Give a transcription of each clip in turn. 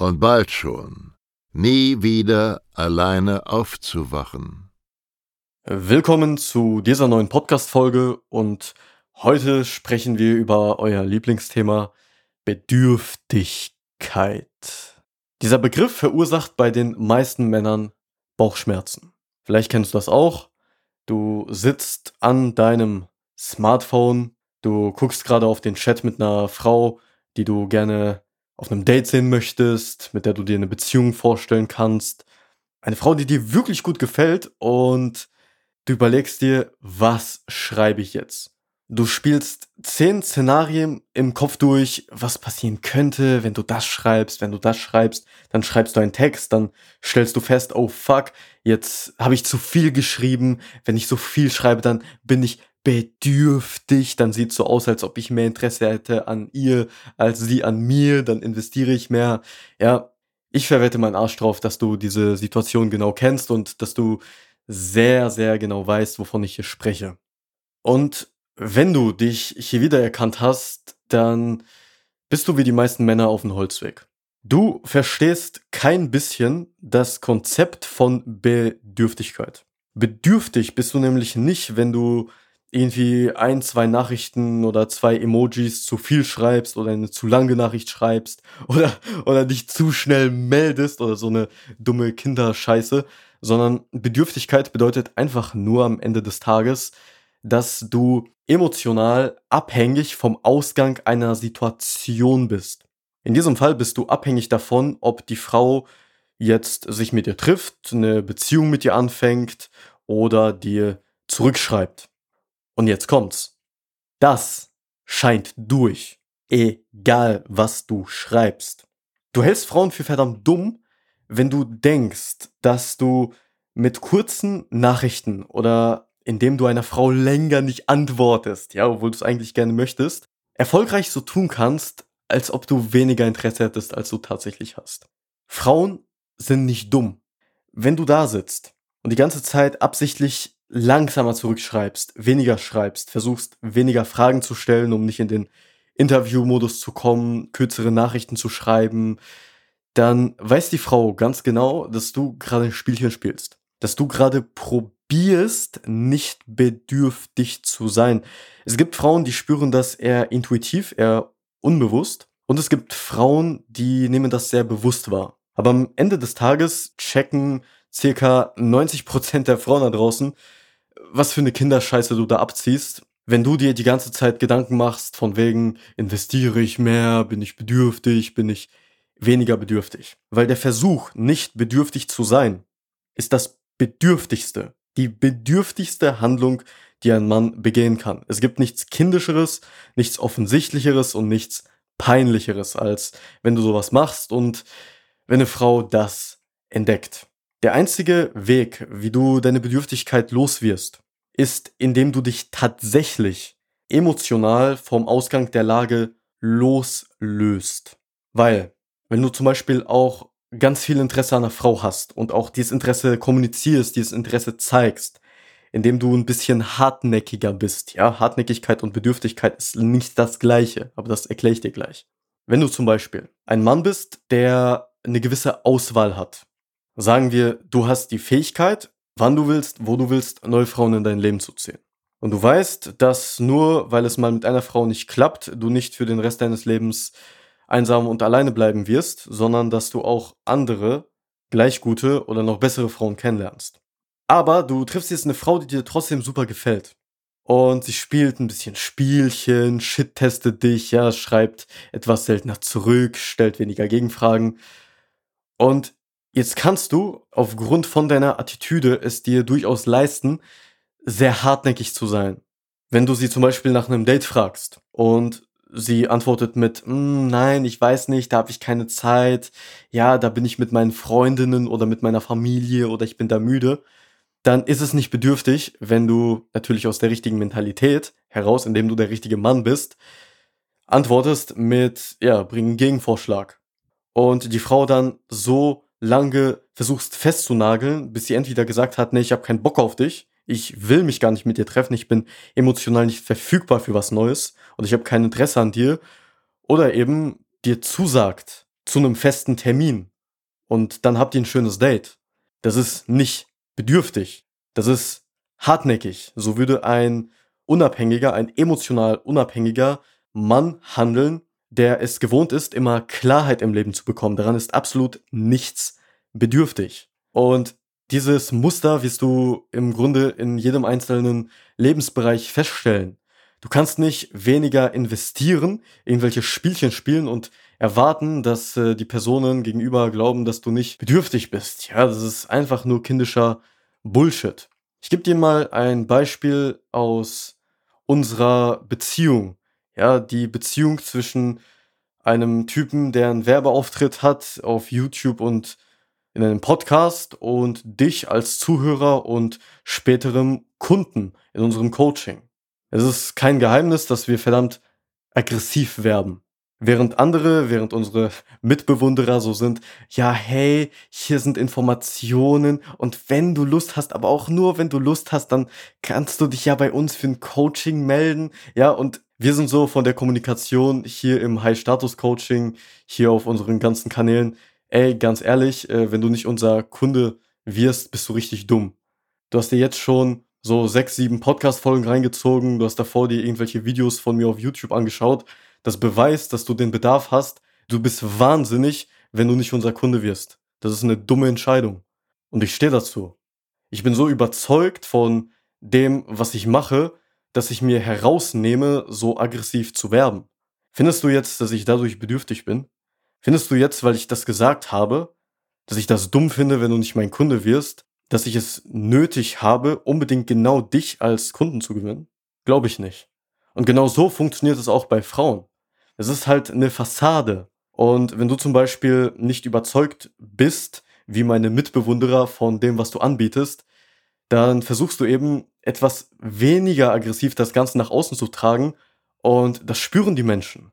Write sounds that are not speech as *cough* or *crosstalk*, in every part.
und bald schon nie wieder alleine aufzuwachen. Willkommen zu dieser neuen Podcast-Folge und heute sprechen wir über euer Lieblingsthema Bedürftigkeit. Dieser Begriff verursacht bei den meisten Männern Bauchschmerzen. Vielleicht kennst du das auch. Du sitzt an deinem Smartphone, du guckst gerade auf den Chat mit einer Frau, die du gerne auf einem Date sehen möchtest, mit der du dir eine Beziehung vorstellen kannst. Eine Frau, die dir wirklich gut gefällt und du überlegst dir, was schreibe ich jetzt? Du spielst zehn Szenarien im Kopf durch, was passieren könnte, wenn du das schreibst, wenn du das schreibst, dann schreibst du einen Text, dann stellst du fest, oh fuck, jetzt habe ich zu viel geschrieben, wenn ich so viel schreibe, dann bin ich bedürftig, dann sieht so aus, als ob ich mehr Interesse hätte an ihr als sie an mir, dann investiere ich mehr. Ja, ich verwette meinen Arsch drauf, dass du diese Situation genau kennst und dass du sehr, sehr genau weißt, wovon ich hier spreche. Und wenn du dich hier wiedererkannt hast, dann bist du wie die meisten Männer auf dem Holzweg. Du verstehst kein bisschen das Konzept von Bedürftigkeit. Bedürftig bist du nämlich nicht, wenn du irgendwie ein, zwei Nachrichten oder zwei Emojis zu viel schreibst oder eine zu lange Nachricht schreibst *laughs* oder, oder dich zu schnell meldest oder so eine dumme Kinderscheiße, sondern Bedürftigkeit bedeutet einfach nur am Ende des Tages, dass du emotional abhängig vom Ausgang einer Situation bist. In diesem Fall bist du abhängig davon, ob die Frau jetzt sich mit dir trifft, eine Beziehung mit dir anfängt oder dir zurückschreibt. Und jetzt kommt's. Das scheint durch, egal was du schreibst. Du hältst Frauen für verdammt dumm, wenn du denkst, dass du mit kurzen Nachrichten oder indem du einer Frau länger nicht antwortest, ja, obwohl du es eigentlich gerne möchtest, erfolgreich so tun kannst, als ob du weniger Interesse hättest, als du tatsächlich hast. Frauen sind nicht dumm. Wenn du da sitzt und die ganze Zeit absichtlich langsamer zurückschreibst, weniger schreibst, versuchst weniger Fragen zu stellen, um nicht in den Interviewmodus zu kommen, kürzere Nachrichten zu schreiben, dann weiß die Frau ganz genau, dass du gerade ein Spielchen spielst. Dass du gerade probierst, nicht bedürftig zu sein. Es gibt Frauen, die spüren das eher intuitiv, eher unbewusst. Und es gibt Frauen, die nehmen das sehr bewusst wahr. Aber am Ende des Tages checken circa 90% der Frauen da draußen, was für eine Kinderscheiße du da abziehst. Wenn du dir die ganze Zeit Gedanken machst, von wegen, investiere ich mehr, bin ich bedürftig, bin ich weniger bedürftig. Weil der Versuch, nicht bedürftig zu sein, ist das Bedürftigste, die bedürftigste Handlung, die ein Mann begehen kann. Es gibt nichts kindischeres, nichts offensichtlicheres und nichts peinlicheres, als wenn du sowas machst und wenn eine Frau das entdeckt. Der einzige Weg, wie du deine Bedürftigkeit loswirst, ist, indem du dich tatsächlich emotional vom Ausgang der Lage loslöst. Weil, wenn du zum Beispiel auch ganz viel Interesse an einer Frau hast und auch dieses Interesse kommunizierst, dieses Interesse zeigst, indem du ein bisschen hartnäckiger bist. Ja, Hartnäckigkeit und Bedürftigkeit ist nicht das gleiche, aber das erkläre ich dir gleich. Wenn du zum Beispiel ein Mann bist, der eine gewisse Auswahl hat, sagen wir, du hast die Fähigkeit, wann du willst, wo du willst, neue Frauen in dein Leben zu ziehen. Und du weißt, dass nur weil es mal mit einer Frau nicht klappt, du nicht für den Rest deines Lebens einsam und alleine bleiben wirst, sondern dass du auch andere gleich gute oder noch bessere Frauen kennenlernst. Aber du triffst jetzt eine Frau, die dir trotzdem super gefällt. Und sie spielt ein bisschen Spielchen, shit-testet dich, ja, schreibt etwas seltener zurück, stellt weniger Gegenfragen. Und jetzt kannst du aufgrund von deiner Attitüde es dir durchaus leisten, sehr hartnäckig zu sein. Wenn du sie zum Beispiel nach einem Date fragst und sie antwortet mit, mm, nein, ich weiß nicht, da habe ich keine Zeit, ja, da bin ich mit meinen Freundinnen oder mit meiner Familie oder ich bin da müde, dann ist es nicht bedürftig, wenn du natürlich aus der richtigen Mentalität heraus, indem du der richtige Mann bist, antwortest mit, ja, bring einen Gegenvorschlag. Und die Frau dann so lange versuchst festzunageln, bis sie entweder gesagt hat, nee, ich habe keinen Bock auf dich, ich will mich gar nicht mit dir treffen, ich bin emotional nicht verfügbar für was Neues und ich habe kein Interesse an dir, oder eben dir zusagt zu einem festen Termin und dann habt ihr ein schönes Date. Das ist nicht bedürftig. Das ist hartnäckig. So würde ein unabhängiger, ein emotional unabhängiger Mann handeln, der es gewohnt ist, immer Klarheit im Leben zu bekommen. Daran ist absolut nichts bedürftig. Und dieses Muster wirst du im Grunde in jedem einzelnen Lebensbereich feststellen. Du kannst nicht weniger investieren, irgendwelche Spielchen spielen und erwarten, dass äh, die Personen gegenüber glauben, dass du nicht bedürftig bist. Ja, das ist einfach nur kindischer Bullshit. Ich gebe dir mal ein Beispiel aus unserer Beziehung. Ja, die Beziehung zwischen einem Typen, der einen Werbeauftritt hat auf YouTube und in einem Podcast und dich als Zuhörer und späterem Kunden in unserem Coaching. Es ist kein Geheimnis, dass wir verdammt aggressiv werden. Während andere, während unsere Mitbewunderer so sind, ja, hey, hier sind Informationen und wenn du Lust hast, aber auch nur wenn du Lust hast, dann kannst du dich ja bei uns für ein Coaching melden. Ja, und wir sind so von der Kommunikation hier im High-Status-Coaching, hier auf unseren ganzen Kanälen. Ey, ganz ehrlich, äh, wenn du nicht unser Kunde wirst, bist du richtig dumm. Du hast dir jetzt schon so sechs, sieben Podcast-Folgen reingezogen, du hast davor dir irgendwelche Videos von mir auf YouTube angeschaut das beweist, dass du den Bedarf hast. Du bist wahnsinnig, wenn du nicht unser Kunde wirst. Das ist eine dumme Entscheidung. Und ich stehe dazu. Ich bin so überzeugt von dem, was ich mache, dass ich mir herausnehme, so aggressiv zu werben. Findest du jetzt, dass ich dadurch bedürftig bin? Findest du jetzt, weil ich das gesagt habe, dass ich das dumm finde, wenn du nicht mein Kunde wirst, dass ich es nötig habe, unbedingt genau dich als Kunden zu gewinnen? Glaube ich nicht. Und genau so funktioniert es auch bei Frauen. Es ist halt eine Fassade. Und wenn du zum Beispiel nicht überzeugt bist, wie meine Mitbewunderer von dem, was du anbietest, dann versuchst du eben etwas weniger aggressiv das Ganze nach außen zu tragen und das spüren die Menschen.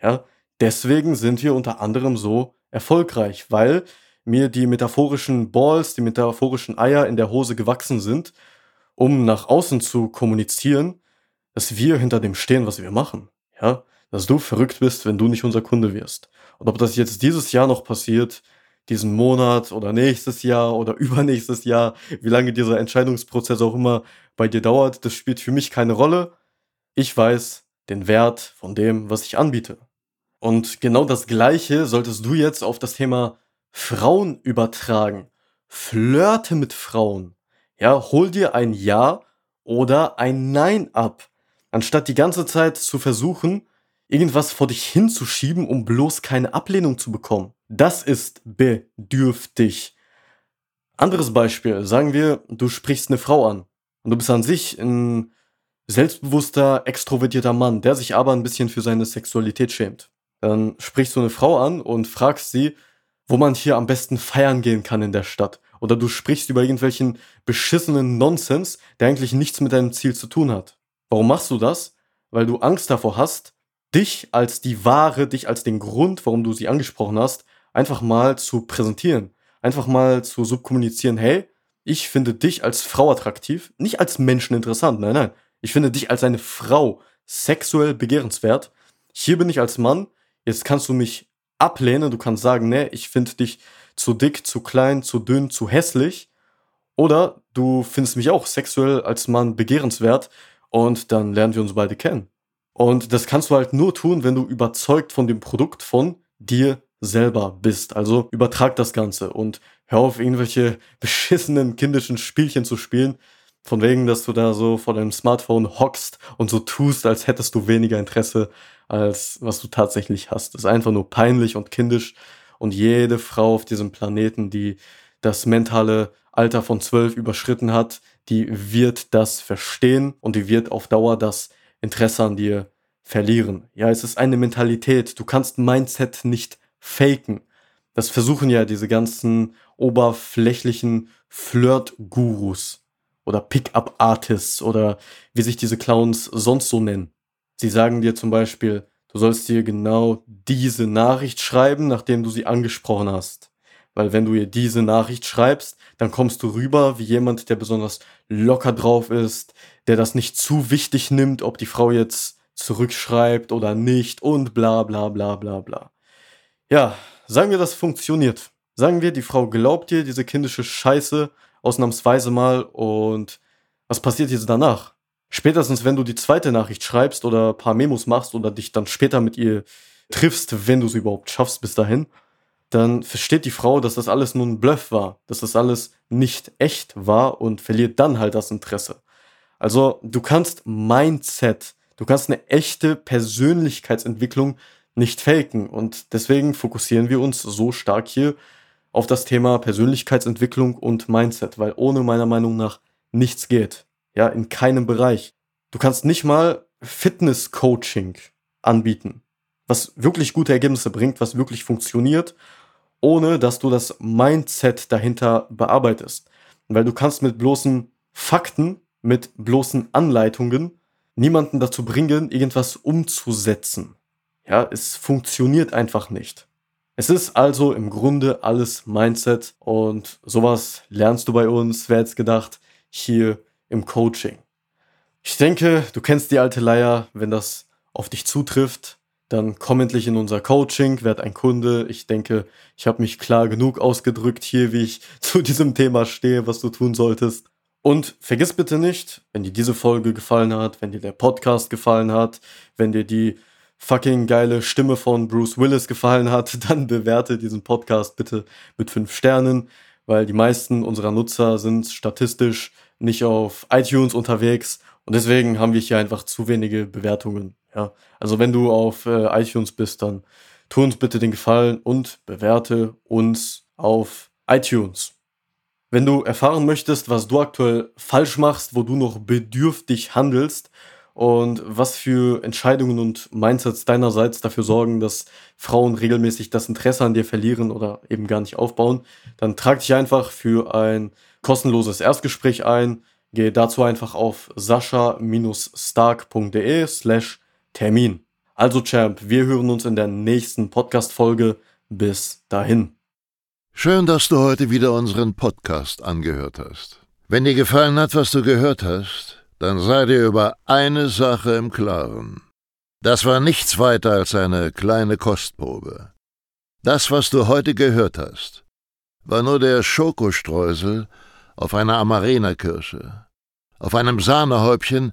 Ja, deswegen sind wir unter anderem so erfolgreich, weil mir die metaphorischen Balls, die metaphorischen Eier in der Hose gewachsen sind, um nach außen zu kommunizieren, dass wir hinter dem stehen, was wir machen. Ja, dass du verrückt bist, wenn du nicht unser Kunde wirst. Und ob das jetzt dieses Jahr noch passiert, diesen Monat oder nächstes Jahr oder *laughs* übernächstes Jahr, wie lange dieser Entscheidungsprozess auch immer bei dir dauert, das spielt für mich keine Rolle. Ich weiß den Wert von dem, was ich anbiete. Und genau das Gleiche solltest du jetzt auf das Thema Frauen übertragen. Flirte mit Frauen. Ja, hol dir ein Ja oder ein Nein ab. Anstatt die ganze Zeit zu versuchen, irgendwas vor dich hinzuschieben, um bloß keine Ablehnung zu bekommen. Das ist bedürftig. Anderes Beispiel, sagen wir, du sprichst eine Frau an und du bist an sich ein selbstbewusster, extrovertierter Mann, der sich aber ein bisschen für seine Sexualität schämt. Dann sprichst du eine Frau an und fragst sie, wo man hier am besten feiern gehen kann in der Stadt. Oder du sprichst über irgendwelchen beschissenen Nonsens, der eigentlich nichts mit deinem Ziel zu tun hat. Warum machst du das? Weil du Angst davor hast, dich als die Ware, dich als den Grund, warum du sie angesprochen hast, einfach mal zu präsentieren. Einfach mal zu subkommunizieren, hey, ich finde dich als Frau attraktiv, nicht als Menschen interessant, nein, nein. Ich finde dich als eine Frau sexuell begehrenswert. Hier bin ich als Mann, jetzt kannst du mich ablehnen, du kannst sagen, nee, ich finde dich zu dick, zu klein, zu dünn, zu hässlich. Oder du findest mich auch sexuell als Mann begehrenswert und dann lernen wir uns beide kennen. Und das kannst du halt nur tun, wenn du überzeugt von dem Produkt von dir selber bist. Also übertrag das Ganze und hör auf, irgendwelche *laughs* beschissenen kindischen Spielchen zu spielen. Von wegen, dass du da so vor deinem Smartphone hockst und so tust, als hättest du weniger Interesse, als was du tatsächlich hast. Das ist einfach nur peinlich und kindisch. Und jede Frau auf diesem Planeten, die das mentale Alter von zwölf überschritten hat, die wird das verstehen und die wird auf Dauer das Interesse an dir verlieren. Ja, es ist eine Mentalität. Du kannst Mindset nicht faken. Das versuchen ja diese ganzen oberflächlichen Flirt-Gurus oder Pickup-Artists oder wie sich diese Clowns sonst so nennen. Sie sagen dir zum Beispiel, du sollst dir genau diese Nachricht schreiben, nachdem du sie angesprochen hast. Weil wenn du ihr diese Nachricht schreibst, dann kommst du rüber wie jemand, der besonders locker drauf ist, der das nicht zu wichtig nimmt, ob die Frau jetzt zurückschreibt oder nicht und bla bla bla bla bla. Ja, sagen wir, das funktioniert. Sagen wir, die Frau glaubt dir diese kindische Scheiße ausnahmsweise mal und was passiert jetzt danach? Spätestens, wenn du die zweite Nachricht schreibst oder ein paar Memos machst oder dich dann später mit ihr triffst, wenn du es überhaupt schaffst bis dahin, dann versteht die Frau, dass das alles nur ein Bluff war, dass das alles nicht echt war und verliert dann halt das Interesse. Also du kannst Mindset, du kannst eine echte Persönlichkeitsentwicklung nicht faken und deswegen fokussieren wir uns so stark hier auf das Thema Persönlichkeitsentwicklung und Mindset, weil ohne meiner Meinung nach nichts geht. Ja, in keinem Bereich. Du kannst nicht mal Fitness-Coaching anbieten, was wirklich gute Ergebnisse bringt, was wirklich funktioniert ohne dass du das Mindset dahinter bearbeitest. Weil du kannst mit bloßen Fakten, mit bloßen Anleitungen niemanden dazu bringen, irgendwas umzusetzen. Ja, es funktioniert einfach nicht. Es ist also im Grunde alles Mindset und sowas lernst du bei uns, wer jetzt gedacht, hier im Coaching. Ich denke, du kennst die alte Leier, wenn das auf dich zutrifft, dann komm endlich in unser Coaching, werd ein Kunde. Ich denke, ich habe mich klar genug ausgedrückt hier, wie ich *laughs* zu diesem Thema stehe, was du tun solltest. Und vergiss bitte nicht, wenn dir diese Folge gefallen hat, wenn dir der Podcast gefallen hat, wenn dir die fucking geile Stimme von Bruce Willis gefallen hat, *laughs* dann bewerte diesen Podcast bitte mit fünf Sternen, weil die meisten unserer Nutzer sind statistisch nicht auf iTunes unterwegs und deswegen haben wir hier einfach zu wenige Bewertungen. Ja, also wenn du auf äh, iTunes bist, dann tu uns bitte den Gefallen und bewerte uns auf iTunes. Wenn du erfahren möchtest, was du aktuell falsch machst, wo du noch bedürftig handelst und was für Entscheidungen und Mindsets deinerseits dafür sorgen, dass Frauen regelmäßig das Interesse an dir verlieren oder eben gar nicht aufbauen, dann trag dich einfach für ein kostenloses Erstgespräch ein. Gehe dazu einfach auf sascha-stark.de slash Termin. Also Champ, wir hören uns in der nächsten Podcast-Folge. Bis dahin. Schön, dass du heute wieder unseren Podcast angehört hast. Wenn dir gefallen hat, was du gehört hast, dann sei dir über eine Sache im Klaren. Das war nichts weiter als eine kleine Kostprobe. Das, was du heute gehört hast, war nur der Schokostreusel auf einer Amarena-Kirsche, auf einem Sahnehäubchen